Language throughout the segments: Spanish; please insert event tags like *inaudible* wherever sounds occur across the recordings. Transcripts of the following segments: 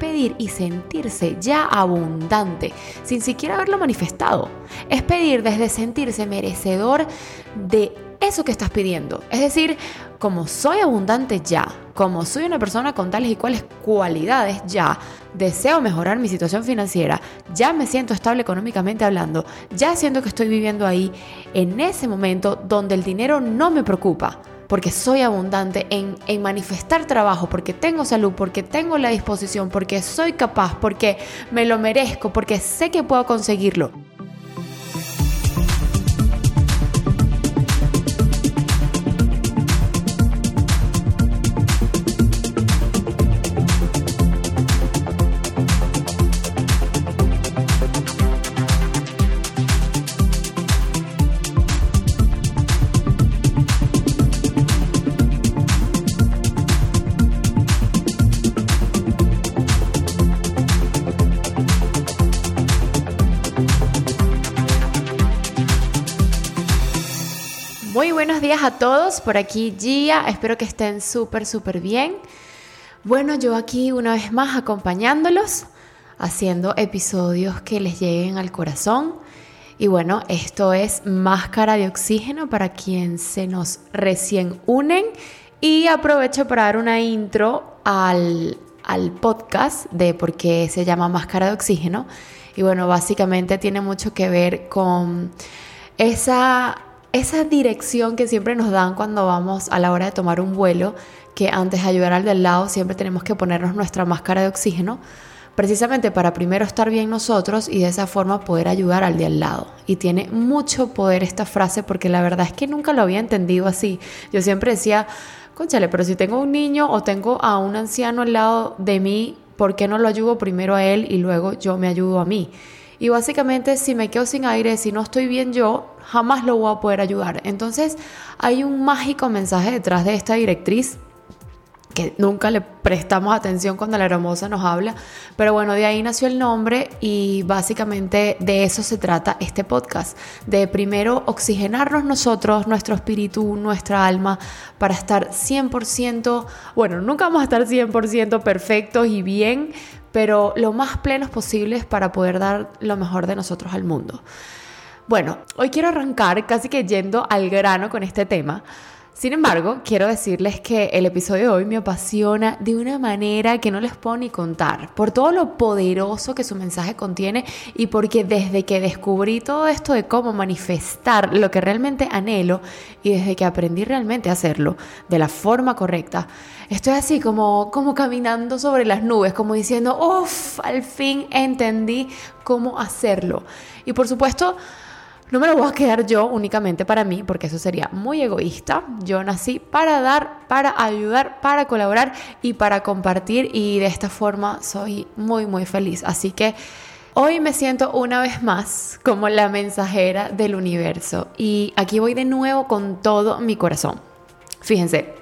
pedir y sentirse ya abundante, sin siquiera haberlo manifestado. Es pedir desde sentirse merecedor de eso que estás pidiendo. Es decir, como soy abundante ya, como soy una persona con tales y cuales cualidades ya, deseo mejorar mi situación financiera, ya me siento estable económicamente hablando, ya siento que estoy viviendo ahí, en ese momento donde el dinero no me preocupa porque soy abundante en, en, manifestar trabajo, porque tengo salud, porque tengo la disposición, porque soy capaz, porque me lo merezco, porque sé que puedo conseguirlo. Buenos días a todos, por aquí Gia, espero que estén súper, súper bien. Bueno, yo aquí una vez más acompañándolos, haciendo episodios que les lleguen al corazón. Y bueno, esto es Máscara de Oxígeno para quien se nos recién unen. Y aprovecho para dar una intro al, al podcast de por qué se llama Máscara de Oxígeno. Y bueno, básicamente tiene mucho que ver con esa esa dirección que siempre nos dan cuando vamos a la hora de tomar un vuelo, que antes de ayudar al del lado siempre tenemos que ponernos nuestra máscara de oxígeno, precisamente para primero estar bien nosotros y de esa forma poder ayudar al de al lado. Y tiene mucho poder esta frase porque la verdad es que nunca lo había entendido así. Yo siempre decía, conchale, pero si tengo un niño o tengo a un anciano al lado de mí, ¿por qué no lo ayudo primero a él y luego yo me ayudo a mí? Y básicamente si me quedo sin aire, si no estoy bien yo, jamás lo voy a poder ayudar. Entonces hay un mágico mensaje detrás de esta directriz que nunca le prestamos atención cuando la hermosa nos habla, pero bueno, de ahí nació el nombre y básicamente de eso se trata este podcast, de primero oxigenarnos nosotros, nuestro espíritu, nuestra alma, para estar 100%, bueno, nunca vamos a estar 100% perfectos y bien, pero lo más plenos posibles para poder dar lo mejor de nosotros al mundo. Bueno, hoy quiero arrancar casi que yendo al grano con este tema. Sin embargo, quiero decirles que el episodio de hoy me apasiona de una manera que no les puedo ni contar, por todo lo poderoso que su mensaje contiene y porque desde que descubrí todo esto de cómo manifestar lo que realmente anhelo y desde que aprendí realmente a hacerlo de la forma correcta, estoy así como, como caminando sobre las nubes, como diciendo, uff, al fin entendí cómo hacerlo. Y por supuesto, no me lo voy a quedar yo únicamente para mí, porque eso sería muy egoísta. Yo nací para dar, para ayudar, para colaborar y para compartir y de esta forma soy muy, muy feliz. Así que hoy me siento una vez más como la mensajera del universo y aquí voy de nuevo con todo mi corazón. Fíjense,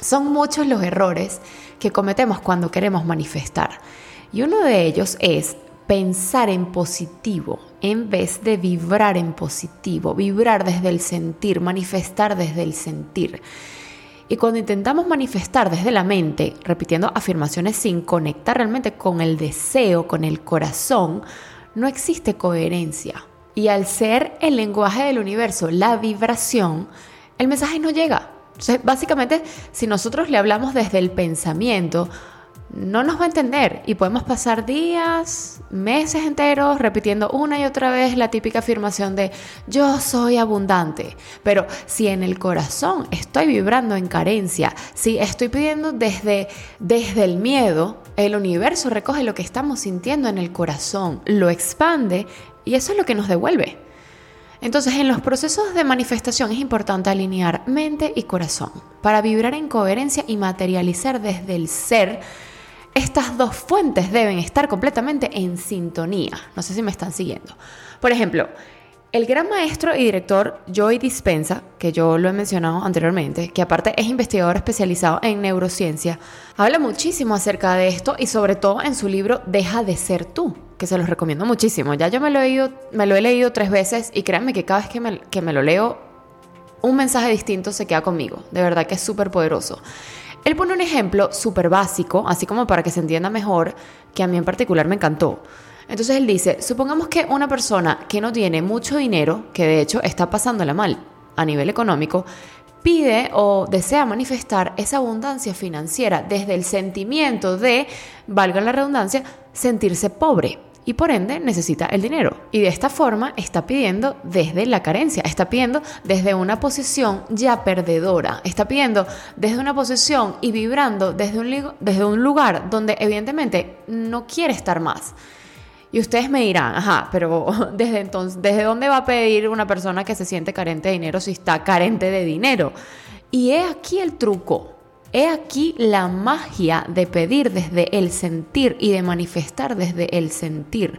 son muchos los errores que cometemos cuando queremos manifestar. Y uno de ellos es pensar en positivo en vez de vibrar en positivo, vibrar desde el sentir, manifestar desde el sentir. Y cuando intentamos manifestar desde la mente, repitiendo afirmaciones sin conectar realmente con el deseo, con el corazón, no existe coherencia. Y al ser el lenguaje del universo la vibración, el mensaje no llega. Entonces, básicamente, si nosotros le hablamos desde el pensamiento, no nos va a entender y podemos pasar días, meses enteros repitiendo una y otra vez la típica afirmación de yo soy abundante. Pero si en el corazón estoy vibrando en carencia, si estoy pidiendo desde, desde el miedo, el universo recoge lo que estamos sintiendo en el corazón, lo expande y eso es lo que nos devuelve. Entonces, en los procesos de manifestación es importante alinear mente y corazón para vibrar en coherencia y materializar desde el ser estas dos fuentes deben estar completamente en sintonía. No sé si me están siguiendo. Por ejemplo, el gran maestro y director Joy Dispensa, que yo lo he mencionado anteriormente, que aparte es investigador especializado en neurociencia, habla muchísimo acerca de esto y sobre todo en su libro Deja de ser tú, que se los recomiendo muchísimo. Ya yo me lo he, leído, me lo he leído tres veces y créanme que cada vez que me, que me lo leo, un mensaje distinto se queda conmigo. De verdad que es súper poderoso. Él pone un ejemplo súper básico, así como para que se entienda mejor, que a mí en particular me encantó. Entonces él dice, supongamos que una persona que no tiene mucho dinero, que de hecho está pasándola mal a nivel económico, pide o desea manifestar esa abundancia financiera desde el sentimiento de, valga la redundancia, sentirse pobre y por ende necesita el dinero. Y de esta forma está pidiendo desde la carencia, está pidiendo desde una posición ya perdedora, está pidiendo desde una posición y vibrando desde un, desde un lugar donde evidentemente no quiere estar más. Y ustedes me dirán, ajá, pero *laughs* desde entonces, ¿desde dónde va a pedir una persona que se siente carente de dinero si está carente de dinero? Y he aquí el truco. He aquí la magia de pedir desde el sentir y de manifestar desde el sentir.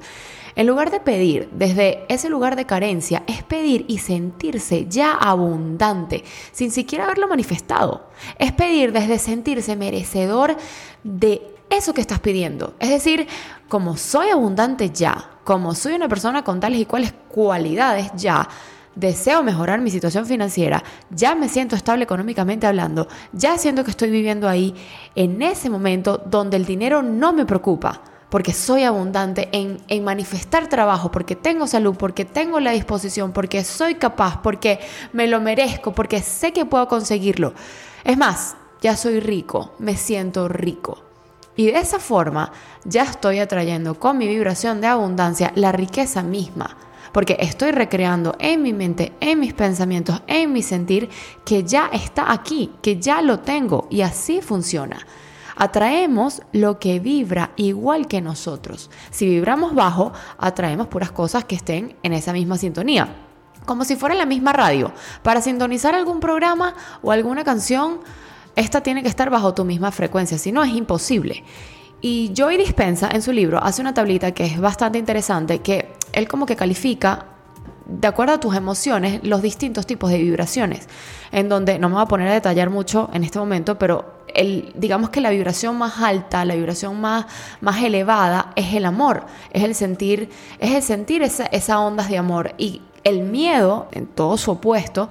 En lugar de pedir desde ese lugar de carencia, es pedir y sentirse ya abundante, sin siquiera haberlo manifestado. Es pedir desde sentirse merecedor de eso que estás pidiendo. Es decir, como soy abundante ya, como soy una persona con tales y cuales cualidades ya, deseo mejorar mi situación financiera, ya me siento estable económicamente hablando, ya siento que estoy viviendo ahí en ese momento donde el dinero no me preocupa, porque soy abundante en, en, manifestar trabajo, porque tengo salud, porque tengo la disposición, porque soy capaz, porque me lo merezco, porque sé que puedo conseguirlo. Es más, ya soy rico, me siento rico. Y de esa forma ya estoy atrayendo con mi vibración de abundancia la riqueza misma, porque estoy recreando en mi mente, en mis pensamientos, en mi sentir, que ya está aquí, que ya lo tengo y así funciona. Atraemos lo que vibra igual que nosotros. Si vibramos bajo, atraemos puras cosas que estén en esa misma sintonía. Como si fuera la misma radio. Para sintonizar algún programa o alguna canción, esta tiene que estar bajo tu misma frecuencia, si no es imposible. Y Joy Dispensa en su libro hace una tablita que es bastante interesante, que él como que califica de acuerdo a tus emociones, los distintos tipos de vibraciones, en donde no me voy a poner a detallar mucho en este momento, pero el, digamos que la vibración más alta, la vibración más, más elevada es el amor, es el sentir, es el sentir esa, esas ondas de amor. Y el miedo, en todo su opuesto,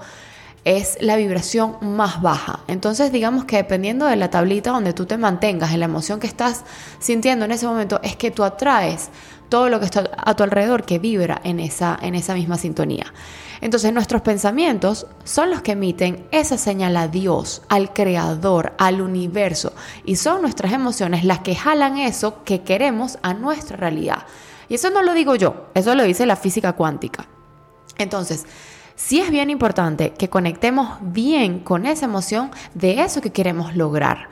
es la vibración más baja. Entonces digamos que dependiendo de la tablita donde tú te mantengas, en la emoción que estás sintiendo en ese momento, es que tú atraes todo lo que está a tu alrededor que vibra en esa, en esa misma sintonía. Entonces nuestros pensamientos son los que emiten esa señal a Dios, al Creador, al universo. Y son nuestras emociones las que jalan eso que queremos a nuestra realidad. Y eso no lo digo yo, eso lo dice la física cuántica. Entonces, sí es bien importante que conectemos bien con esa emoción de eso que queremos lograr.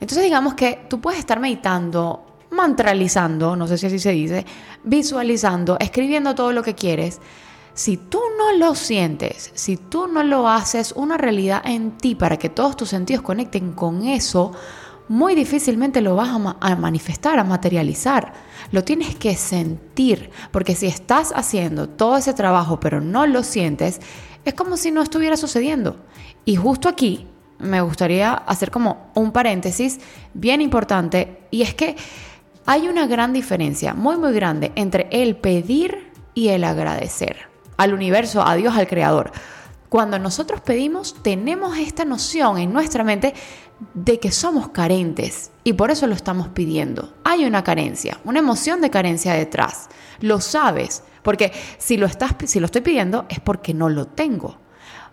Entonces digamos que tú puedes estar meditando, mantralizando, no sé si así se dice, visualizando, escribiendo todo lo que quieres. Si tú no lo sientes, si tú no lo haces una realidad en ti para que todos tus sentidos conecten con eso, muy difícilmente lo vas a, manifestar, a materializar. Lo tienes que sentir, porque si estás haciendo todo ese trabajo pero no lo sientes, es como si no estuviera sucediendo. Y justo aquí me gustaría hacer como un paréntesis bien importante, y es que hay una gran diferencia, muy muy grande, entre el pedir y el agradecer al universo, a Dios, al Creador. Cuando nosotros pedimos, tenemos esta noción en nuestra mente de que somos carentes y por eso lo estamos pidiendo. Hay una carencia, una emoción de carencia detrás. Lo sabes, porque si lo, estás, si lo estoy pidiendo es porque no lo tengo.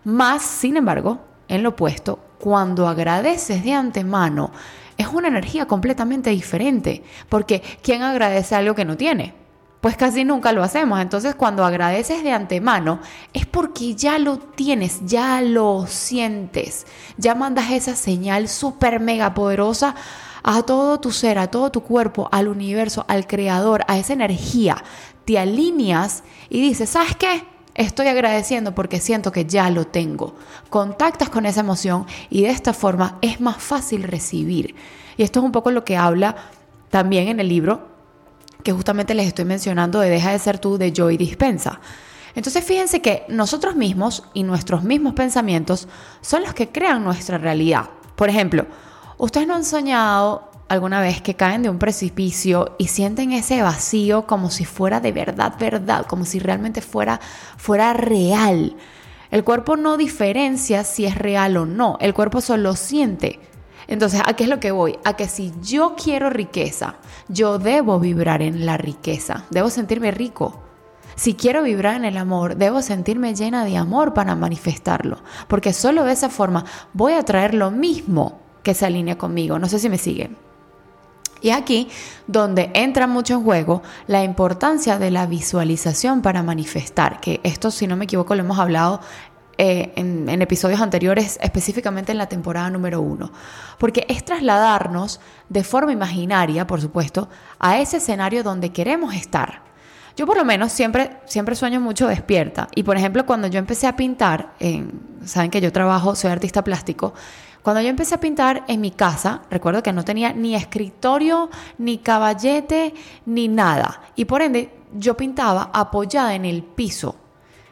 Más, sin embargo, en lo opuesto, cuando agradeces de antemano, es una energía completamente diferente, porque ¿quién agradece algo que no tiene? Pues casi nunca lo hacemos. Entonces cuando agradeces de antemano es porque ya lo tienes, ya lo sientes, ya mandas esa señal súper mega poderosa a todo tu ser, a todo tu cuerpo, al universo, al creador, a esa energía. Te alineas y dices, ¿sabes qué? Estoy agradeciendo porque siento que ya lo tengo. Contactas con esa emoción y de esta forma es más fácil recibir. Y esto es un poco lo que habla también en el libro que justamente les estoy mencionando de Deja de ser tú de Joy Dispensa. Entonces fíjense que nosotros mismos y nuestros mismos pensamientos son los que crean nuestra realidad. Por ejemplo, ustedes no han soñado alguna vez que caen de un precipicio y sienten ese vacío como si fuera de verdad, verdad, como si realmente fuera, fuera real. El cuerpo no diferencia si es real o no, el cuerpo solo siente. Entonces, ¿a qué es lo que voy? A que si yo quiero riqueza, yo debo vibrar en la riqueza, debo sentirme rico. Si quiero vibrar en el amor, debo sentirme llena de amor para manifestarlo, porque solo de esa forma voy a traer lo mismo que se alinea conmigo. No sé si me siguen. Y aquí donde entra mucho en juego la importancia de la visualización para manifestar, que esto si no me equivoco lo hemos hablado eh, en, episodios anteriores, específicamente en la temporada número uno, porque es trasladarnos de forma imaginaria, por supuesto, a ese escenario donde queremos estar. Yo por lo menos siempre, siempre sueño mucho despierta. Y por ejemplo, cuando yo empecé a pintar, en, saben que yo trabajo, soy artista plástico, cuando yo empecé a pintar en mi casa, recuerdo que no tenía ni escritorio, ni caballete, ni nada. Y por ende, yo pintaba apoyada en el piso.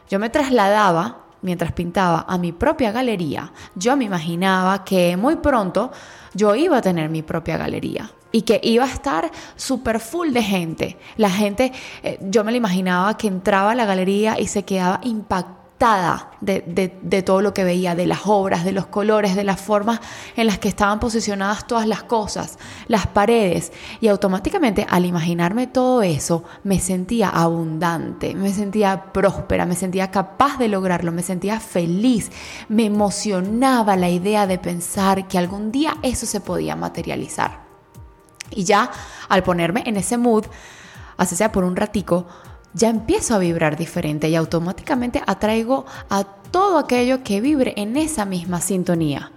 Yo me trasladaba mientras pintaba a mi propia galería. Yo me imaginaba que muy pronto yo iba a tener mi propia galería y que iba a estar súper full de gente. La gente, eh, yo me lo imaginaba que entraba a la galería y se quedaba impactada de, todo lo que veía, de las obras, de los colores, de las formas en las que estaban posicionadas todas las cosas, las paredes. Y automáticamente al imaginarme todo eso, me sentía abundante, me sentía próspera, me sentía capaz de lograrlo, me sentía feliz, me emocionaba la idea de pensar que algún día eso se podía materializar. Y ya al ponerme en ese mood, así sea por un ratico, ya empiezo a vibrar diferente y automáticamente atraigo a todo aquello que vibre en esa misma sintonía.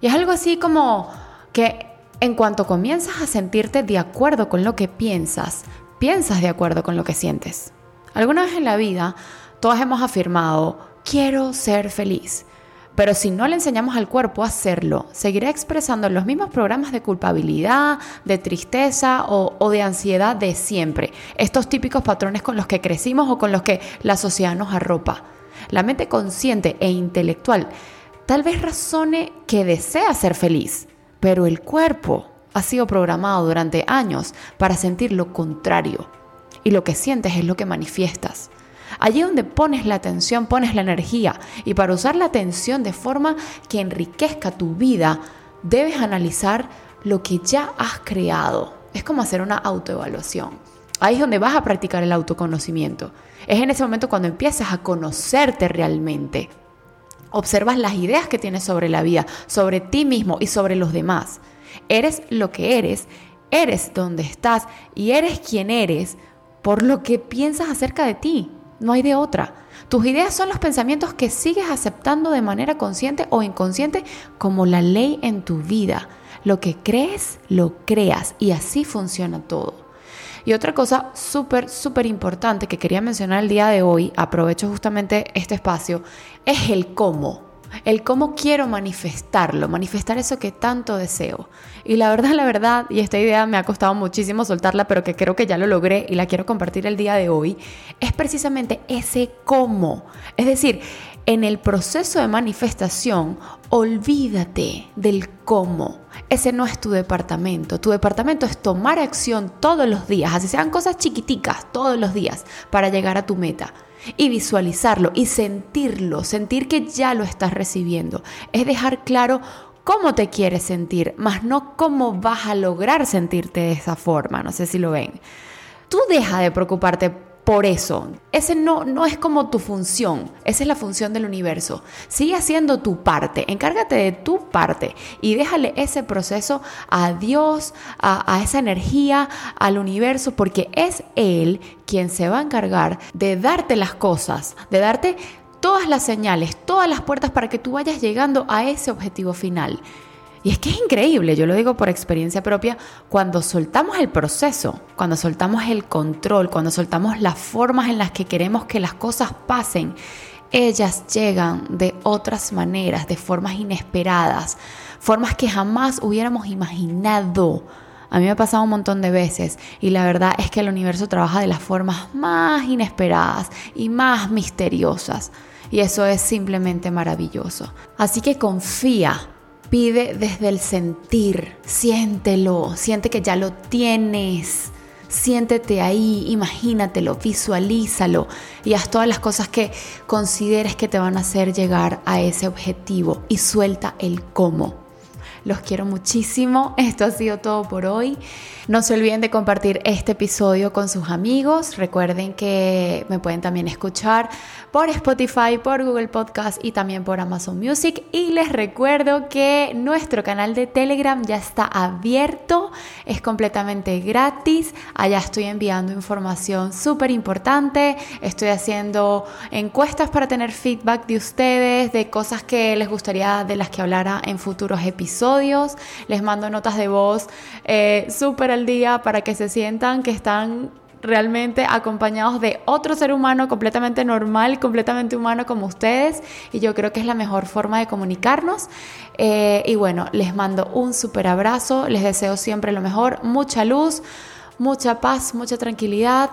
Y es algo así como que en cuanto comienzas a sentirte de acuerdo con lo que piensas, piensas de acuerdo con lo que sientes. Alguna vez en la vida, todos hemos afirmado, quiero ser feliz. Pero si no le enseñamos al cuerpo a hacerlo, seguirá expresando los mismos programas de culpabilidad, de tristeza o, de ansiedad de siempre. Estos típicos patrones con los que crecimos o con los que la sociedad nos arropa. La mente consciente e intelectual tal vez razone que desea ser feliz, pero el cuerpo ha sido programado durante años para sentir lo contrario. Y lo que sientes es lo que manifiestas. Allí donde pones la atención, pones la energía. Y para usar la atención de forma que enriquezca tu vida, debes analizar lo que ya has creado. Es como hacer una autoevaluación. Ahí es donde vas a practicar el autoconocimiento. Es en ese momento cuando empiezas a conocerte realmente. Observas las ideas que tienes sobre la vida, sobre ti mismo y sobre los demás. Eres lo que eres, eres donde estás y eres quien eres por lo que piensas acerca de ti no hay de otra. Tus ideas son los pensamientos que sigues aceptando de manera consciente o inconsciente como la ley en tu vida. Lo que crees, lo creas y así funciona todo. Y otra cosa súper, súper importante que quería mencionar el día de hoy, aprovecho justamente este espacio, es el cómo el cómo quiero manifestarlo, manifestar eso que tanto deseo. Y la verdad, la verdad, y esta idea me ha costado muchísimo soltarla, pero que creo que ya lo logré y la quiero compartir el día de hoy, es precisamente ese cómo. Es decir, en el proceso de manifestación, olvídate del cómo. Ese no es tu departamento. Tu departamento es tomar acción todos los días, así sean cosas chiquiticas todos los días, para llegar a tu meta y visualizarlo y sentirlo, sentir que ya lo estás recibiendo. Es dejar claro cómo te quieres sentir, más no cómo vas a lograr sentirte de esa forma. No sé si lo ven. Tú deja de preocuparte por eso. Ese no, no es como tu función, esa es la función del universo. Sigue haciendo tu parte, encárgate de tu parte y déjale ese proceso a Dios, a, a esa energía, al universo, porque es Él quien se va a encargar de darte las cosas, de darte todas las señales, todas las puertas para que tú vayas llegando a ese objetivo final. Y es que es increíble, yo lo digo por experiencia propia, cuando soltamos el proceso, cuando soltamos el control, cuando soltamos las formas en las que queremos que las cosas pasen, ellas llegan de otras maneras, de formas inesperadas, formas que jamás hubiéramos imaginado. A mí me ha pasado un montón de veces y la verdad es que el universo trabaja de las formas más inesperadas y más misteriosas. Y eso es simplemente maravilloso. Así que confía Pide desde el sentir, siéntelo, siente que ya lo tienes. Siéntete ahí, imagínatelo, visualízalo y haz todas las cosas que consideres que te van a hacer llegar a ese objetivo y suelta el cómo. Los quiero muchísimo. Esto ha sido todo por hoy. No se olviden de compartir este episodio con sus amigos. Recuerden que me pueden también escuchar por Spotify, por Google Podcast y también por Amazon Music. Y les recuerdo que nuestro canal de Telegram ya está abierto, es completamente gratis. Allá estoy enviando información súper importante. Estoy haciendo encuestas para tener feedback de ustedes, de cosas que les gustaría de las que hablara en futuros episodios. Les mando notas de voz eh, súper día para que se sientan que están realmente acompañados de otro ser humano completamente normal, completamente humano como ustedes. Y yo creo que es la mejor forma de comunicarnos. Eh, y bueno, les mando un súper abrazo, les deseo siempre lo mejor, mucha luz, mucha paz, mucha tranquilidad.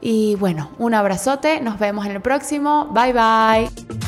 Y bueno, un abrazote, nos vemos en el próximo. Bye bye.